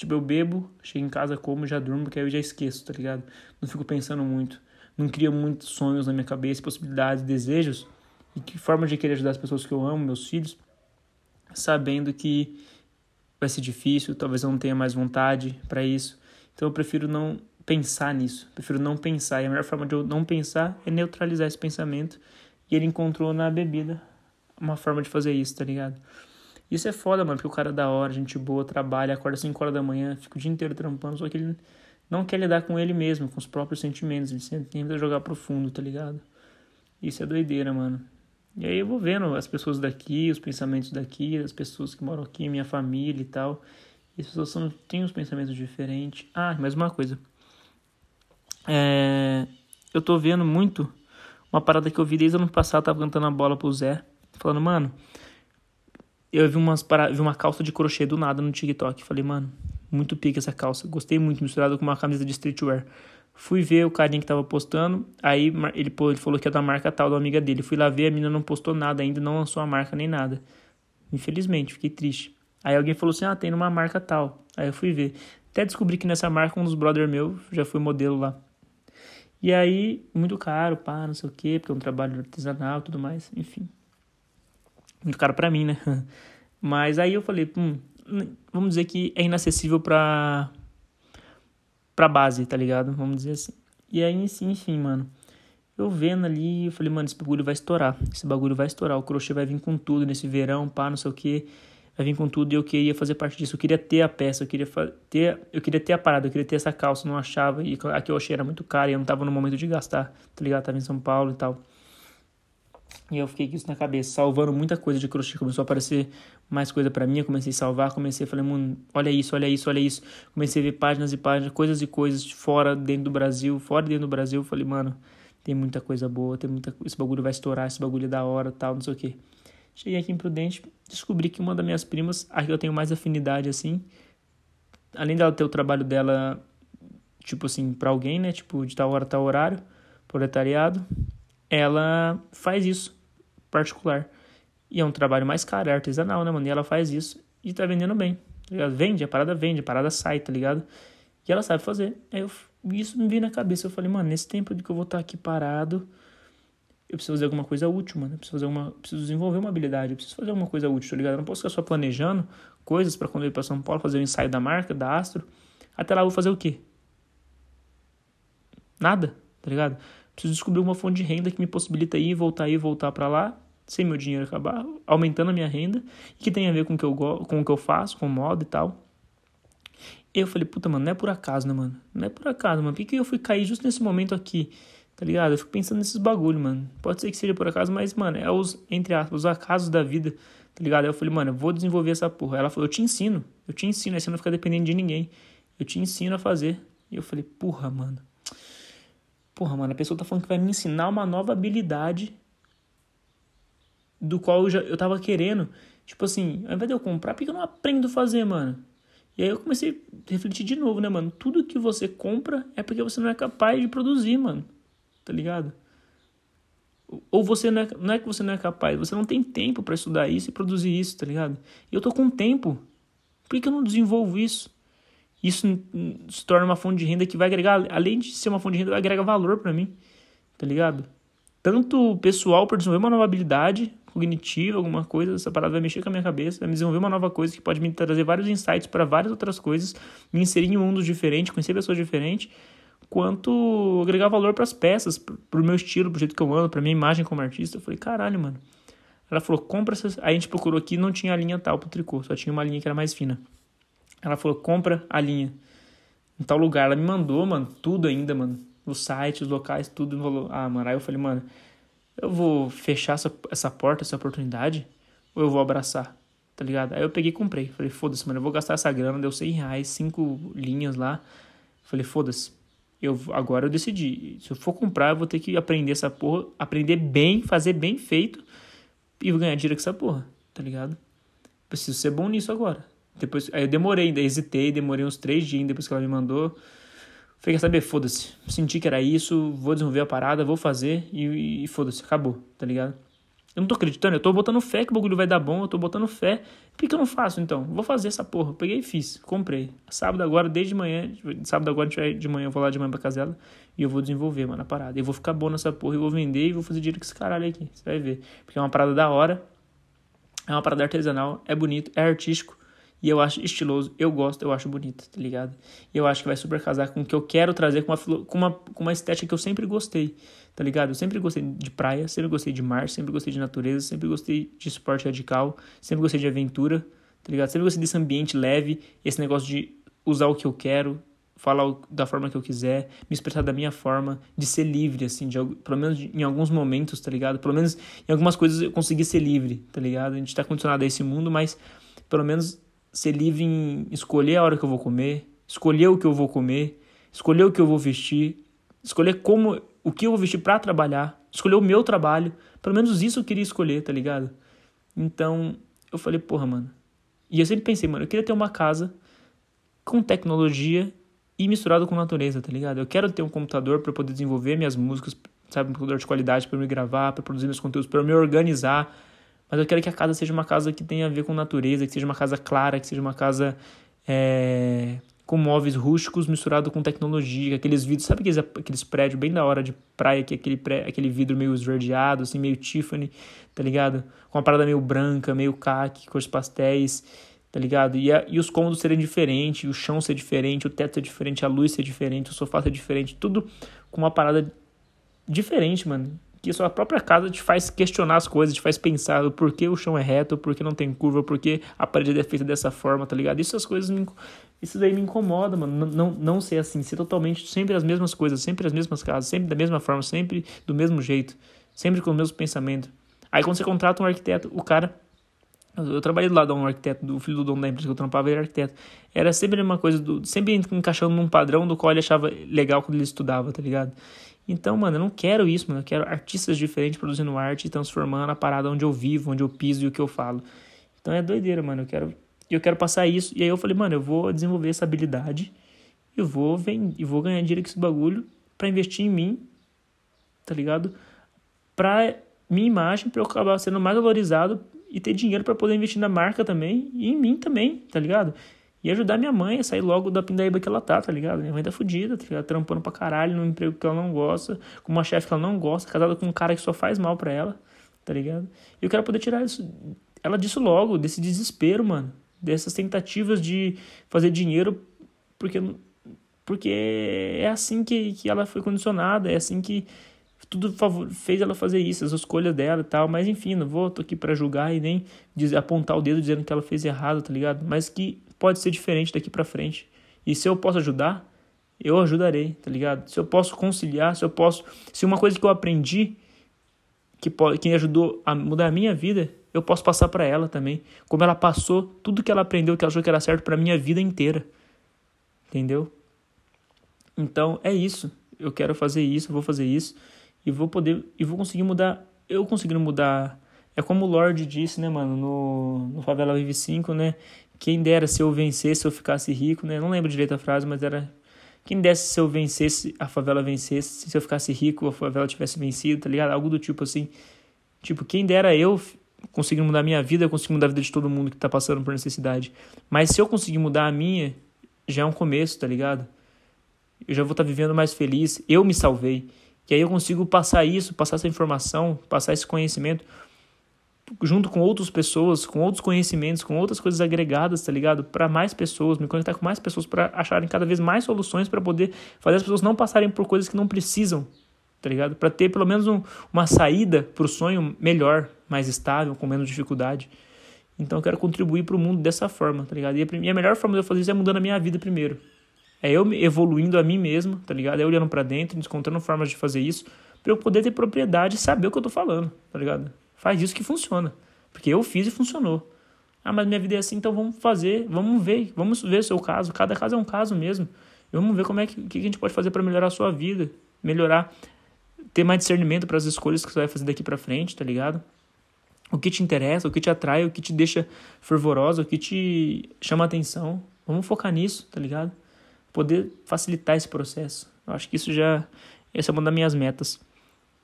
Tipo, eu bebo, chego em casa, como, já durmo, porque aí eu já esqueço, tá ligado? Não fico pensando muito. Não crio muitos sonhos na minha cabeça, possibilidades, desejos. E que forma de querer ajudar as pessoas que eu amo, meus filhos, sabendo que vai ser difícil, talvez eu não tenha mais vontade para isso. Então eu prefiro não pensar nisso. Prefiro não pensar. E a melhor forma de eu não pensar é neutralizar esse pensamento. E ele encontrou na bebida uma forma de fazer isso, tá ligado? Isso é foda, mano, porque o cara é da hora, gente boa, trabalha, acorda 5 horas da manhã, fica o dia inteiro trampando, só que ele não quer lidar com ele mesmo, com os próprios sentimentos, ele sempre tenta jogar profundo, tá ligado? Isso é doideira, mano. E aí eu vou vendo as pessoas daqui, os pensamentos daqui, as pessoas que moram aqui, minha família e tal. E as pessoas são, têm uns pensamentos diferentes. Ah, mais uma coisa. É, eu tô vendo muito uma parada que eu vi desde o ano passado, tava cantando a bola pro Zé, falando, mano, eu vi, umas para... vi uma calça de crochê do nada no TikTok. Falei, mano, muito pica essa calça. Gostei muito, misturado com uma camisa de streetwear. Fui ver o carinha que tava postando. Aí ele, ele falou que é da marca tal, da amiga dele. Fui lá ver, a menina não postou nada ainda, não lançou a marca nem nada. Infelizmente, fiquei triste. Aí alguém falou assim: ah, tem numa marca tal. Aí eu fui ver. Até descobri que nessa marca um dos brother meu já foi modelo lá. E aí, muito caro, pá, não sei o quê, porque é um trabalho artesanal e tudo mais, enfim muito caro para mim, né? (laughs) Mas aí eu falei, hum, vamos dizer que é inacessível para para base, tá ligado? Vamos dizer assim. E aí, enfim, mano. Eu vendo ali, eu falei, mano, esse bagulho vai estourar. Esse bagulho vai estourar. O crochê vai vir com tudo nesse verão, pá, não sei o que. Vai vir com tudo e eu queria fazer parte disso. Eu queria ter a peça, eu queria ter, eu queria ter a parada, eu queria ter essa calça, não achava. E a eu achei era muito cara e eu não tava no momento de gastar, tá ligado? Tava em São Paulo e tal. E eu fiquei com isso na cabeça, salvando muita coisa de crochê. Começou a aparecer mais coisa para mim, eu comecei a salvar, comecei a falar, mano, olha isso, olha isso, olha isso. Comecei a ver páginas e páginas, coisas e coisas fora, dentro do Brasil, fora dentro do Brasil. Eu falei, mano, tem muita coisa boa, tem muita esse bagulho vai estourar, esse bagulho é da hora, tal, não sei o que. Cheguei aqui em Prudente, descobri que uma das minhas primas, a que eu tenho mais afinidade assim, além dela ter o trabalho dela, tipo assim, para alguém, né, tipo de tal hora, tal horário, proletariado, ela faz isso particular. E é um trabalho mais caro, é artesanal, né, mano? E ela faz isso e tá vendendo bem, tá ligado? Vende, a parada vende, a parada sai, tá ligado? E ela sabe fazer. Aí eu, isso me veio na cabeça. Eu falei, mano, nesse tempo que eu vou estar tá aqui parado, eu preciso fazer alguma coisa útil, mano. Eu preciso, fazer uma, preciso desenvolver uma habilidade, eu preciso fazer alguma coisa útil, tá ligado? Eu não posso ficar só planejando coisas para quando eu ir pra São Paulo, fazer o um ensaio da marca, da Astro. Até lá eu vou fazer o quê? Nada, tá ligado? Preciso descobrir uma fonte de renda que me possibilita ir, voltar aí, voltar para lá sem meu dinheiro acabar, aumentando a minha renda, e que tem a ver com o que eu, com o que eu faço, com o modo e tal. Eu falei, puta, mano, não é por acaso, né, mano? Não é por acaso, mano. Por que, que eu fui cair justo nesse momento aqui? Tá ligado? Eu fico pensando nesses bagulho, mano. Pode ser que seja por acaso, mas, mano, é os, entre aspas, os acasos da vida, tá ligado? Aí eu falei, mano, eu vou desenvolver essa porra. Ela falou, eu te ensino, eu te ensino, aí você não fica dependendo de ninguém. Eu te ensino a fazer. E eu falei, porra, mano. Porra, mano, a pessoa tá falando que vai me ensinar uma nova habilidade do qual eu, já, eu tava querendo. Tipo assim, ao invés de eu comprar, por que eu não aprendo a fazer, mano? E aí eu comecei a refletir de novo, né, mano? Tudo que você compra é porque você não é capaz de produzir, mano tá ligado? Ou você não é, não é que você não é capaz, você não tem tempo para estudar isso e produzir isso, tá ligado? E eu tô com tempo. Por que, que eu não desenvolvo isso? Isso se torna uma fonte de renda que vai agregar, além de ser uma fonte de renda, agrega valor para mim, tá ligado? Tanto pessoal para desenvolver uma nova habilidade cognitiva, alguma coisa, essa parada vai mexer com a minha cabeça, vai me desenvolver uma nova coisa que pode me trazer vários insights para várias outras coisas, me inserir em mundos diferentes, conhecer pessoas diferentes quanto agregar valor para as peças, pro meu estilo, pro jeito que eu ando, pra minha imagem como artista. Eu falei, caralho, mano. Ela falou, compra essas. Aí a gente procurou aqui não tinha a linha tal pro tricô, só tinha uma linha que era mais fina. Ela falou, compra a linha em tal lugar. Ela me mandou, mano, tudo ainda, mano. Os sites, os locais, tudo. Falou, ah, mano. Aí eu falei, mano, eu vou fechar essa, essa porta, essa oportunidade, ou eu vou abraçar? Tá ligado? Aí eu peguei e comprei. Falei, foda-se, mano, eu vou gastar essa grana, deu 100 reais, cinco linhas lá. Falei, foda-se eu agora eu decidi. Se eu for comprar, eu vou ter que aprender essa porra, aprender bem, fazer bem feito e vou ganhar dinheiro com essa porra, tá ligado? Preciso ser bom nisso agora. Depois, aí eu demorei, ainda hesitei, demorei uns três dias depois que ela me mandou. Falei, quer saber? Foda-se. Senti que era isso, vou desenvolver a parada, vou fazer e, e foda-se, acabou, tá ligado? Eu não tô acreditando, eu tô botando fé que o bagulho vai dar bom, eu tô botando fé. Por que eu não faço então? Vou fazer essa porra. peguei e fiz, comprei. Sábado agora, desde manhã, sábado agora de manhã, eu vou lá de manhã pra casa dela e eu vou desenvolver, mano, a parada. Eu vou ficar bom nessa porra, eu vou vender e vou fazer dinheiro com esse caralho aqui. Você vai ver. Porque é uma parada da hora, é uma parada artesanal, é bonito, é artístico. E eu acho estiloso, eu gosto, eu acho bonito, tá ligado? E eu acho que vai super casar com o que eu quero trazer com uma, com uma, com uma estética que eu sempre gostei tá ligado? Eu sempre gostei de praia, sempre gostei de mar, sempre gostei de natureza, sempre gostei de esporte radical, sempre gostei de aventura, tá ligado? Sempre gostei desse ambiente leve, esse negócio de usar o que eu quero, falar da forma que eu quiser, me expressar da minha forma, de ser livre, assim, de, pelo menos em alguns momentos, tá ligado? Pelo menos em algumas coisas eu consegui ser livre, tá ligado? A gente tá condicionado a esse mundo, mas pelo menos ser livre em escolher a hora que eu vou comer, escolher o que eu vou comer, escolher o que eu vou vestir, escolher como o que eu vou vestir para trabalhar, escolher o meu trabalho. Pelo menos isso eu queria escolher, tá ligado? Então, eu falei, porra, mano. E eu sempre pensei, mano, eu queria ter uma casa com tecnologia e misturado com natureza, tá ligado? Eu quero ter um computador para poder desenvolver minhas músicas, sabe, um computador de qualidade para me gravar, para produzir meus conteúdos, para me organizar. Mas eu quero que a casa seja uma casa que tenha a ver com natureza, que seja uma casa clara, que seja uma casa é, com móveis rústicos misturado com tecnologia, aqueles vidros, sabe aqueles, aqueles prédios bem da hora de praia, que é aquele, pré, aquele vidro meio esverdeado, assim, meio Tiffany, tá ligado? Com uma parada meio branca, meio caque, cores pastéis, tá ligado? E, a, e os cômodos serem diferentes, o chão ser diferente, o teto ser diferente, a luz ser diferente, o sofá ser diferente, tudo com uma parada diferente, mano que sua própria casa te faz questionar as coisas, te faz pensar o porquê o chão é reto, por que não tem curva, por que a parede é feita dessa forma, tá ligado? Isso as coisas me, isso daí me incomoda, mano. Não, não, não ser assim, ser totalmente sempre as mesmas coisas, sempre as mesmas casas, sempre da mesma forma, sempre do mesmo jeito, sempre com os mesmos pensamentos. Aí quando você contrata um arquiteto, o cara eu trabalhei do lado de um arquiteto, do filho do dono da empresa que eu trampava, ele era arquiteto. Era sempre uma coisa, do, sempre encaixando num padrão do qual ele achava legal quando ele estudava, tá ligado? Então, mano, eu não quero isso, mano. Eu quero artistas diferentes produzindo arte e transformando a parada onde eu vivo, onde eu piso e o que eu falo. Então é doideira, mano. Eu quero, eu quero passar isso. E aí eu falei, mano, eu vou desenvolver essa habilidade. Eu vou, vem, e vou ganhar dinheiro com esse bagulho pra investir em mim, tá ligado? Pra minha imagem, pra eu acabar sendo mais valorizado e ter dinheiro para poder investir na marca também e em mim também, tá ligado? E ajudar minha mãe a sair logo da pindaíba que ela tá, tá ligado? Minha mãe tá fudida, tá ligado? Trampando pra caralho num emprego que ela não gosta, com uma chefe que ela não gosta, casada com um cara que só faz mal pra ela, tá ligado? E eu quero poder tirar isso, ela disso logo, desse desespero, mano. Dessas tentativas de fazer dinheiro, porque, porque é assim que, que ela foi condicionada, é assim que tudo fez ela fazer isso, as escolhas dela e tal, mas enfim, não vou tô aqui para julgar e nem dizer, apontar o dedo dizendo que ela fez errado, tá ligado? Mas que pode ser diferente daqui para frente. E se eu posso ajudar, eu ajudarei, tá ligado? Se eu posso conciliar, se eu posso. Se uma coisa que eu aprendi que, pode, que ajudou a mudar a minha vida, eu posso passar para ela também. Como ela passou tudo que ela aprendeu, que ela achou que era certo para minha vida inteira. Entendeu? Então é isso. Eu quero fazer isso, vou fazer isso e vou poder e vou conseguir mudar. Eu conseguindo mudar. É como o Lorde disse, né, mano, no, no Favela Vive 5, né? Quem dera se eu vencesse, se eu ficasse rico, né? Não lembro direito a frase, mas era quem desse se eu vencesse, a favela vencesse, se eu ficasse rico, a favela tivesse vencido, tá ligado? Algo do tipo assim. Tipo, quem dera eu conseguir mudar a minha vida, eu conseguir mudar a vida de todo mundo que tá passando por necessidade. Mas se eu conseguir mudar a minha, já é um começo, tá ligado? Eu já vou estar tá vivendo mais feliz. Eu me salvei. E aí eu consigo passar isso, passar essa informação, passar esse conhecimento junto com outras pessoas, com outros conhecimentos, com outras coisas agregadas, tá ligado? Para mais pessoas, me conectar com mais pessoas para acharem cada vez mais soluções para poder fazer as pessoas não passarem por coisas que não precisam, tá ligado? Para ter pelo menos um, uma saída para o sonho melhor, mais estável, com menos dificuldade. Então eu quero contribuir para o mundo dessa forma, tá ligado? E a, e a melhor forma de eu fazer isso é mudando a minha vida primeiro. É eu evoluindo a mim mesmo, tá ligado? É olhando para dentro, encontrando formas de fazer isso, para eu poder ter propriedade e saber o que eu tô falando, tá ligado? Faz isso que funciona. Porque eu fiz e funcionou. Ah, mas minha vida é assim, então vamos fazer, vamos ver, vamos ver o seu caso. Cada caso é um caso mesmo. Vamos ver como é que, que a gente pode fazer para melhorar a sua vida, melhorar, ter mais discernimento para as escolhas que você vai fazer daqui para frente, tá ligado? O que te interessa, o que te atrai, o que te deixa fervorosa, o que te chama atenção. Vamos focar nisso, tá ligado? Poder facilitar esse processo. Eu acho que isso já essa é uma das minhas metas,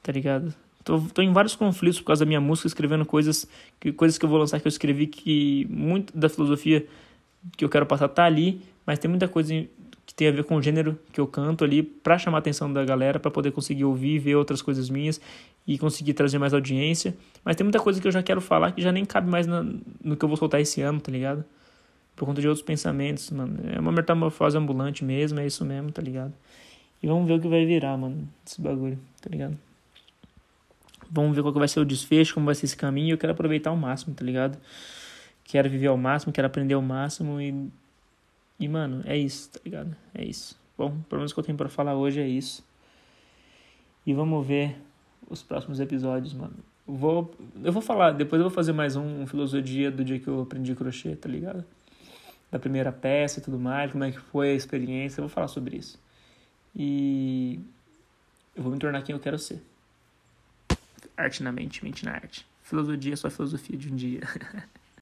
tá ligado? Tô, tô em vários conflitos por causa da minha música, escrevendo coisas que, coisas que eu vou lançar que eu escrevi que muito da filosofia que eu quero passar tá ali, mas tem muita coisa que tem a ver com o gênero que eu canto ali para chamar a atenção da galera, para poder conseguir ouvir, ver outras coisas minhas e conseguir trazer mais audiência. Mas tem muita coisa que eu já quero falar que já nem cabe mais na, no que eu vou soltar esse ano, tá ligado? Por conta de outros pensamentos, mano. É uma metamorfose ambulante mesmo, é isso mesmo, tá ligado? E vamos ver o que vai virar, mano, esse bagulho, tá ligado? Vamos ver qual vai ser o desfecho, como vai ser esse caminho. Eu quero aproveitar ao máximo, tá ligado? Quero viver ao máximo, quero aprender ao máximo e. E, mano, é isso, tá ligado? É isso. Bom, pelo menos o que eu tenho pra falar hoje é isso. E vamos ver os próximos episódios, mano. Vou, eu vou falar, depois eu vou fazer mais um, um filosofia do dia que eu aprendi crochê, tá ligado? Da primeira peça e tudo mais, como é que foi a experiência, eu vou falar sobre isso. E eu vou me tornar quem eu quero ser. Arte na mente, mente na arte. Filosofia é só filosofia de um dia. (laughs)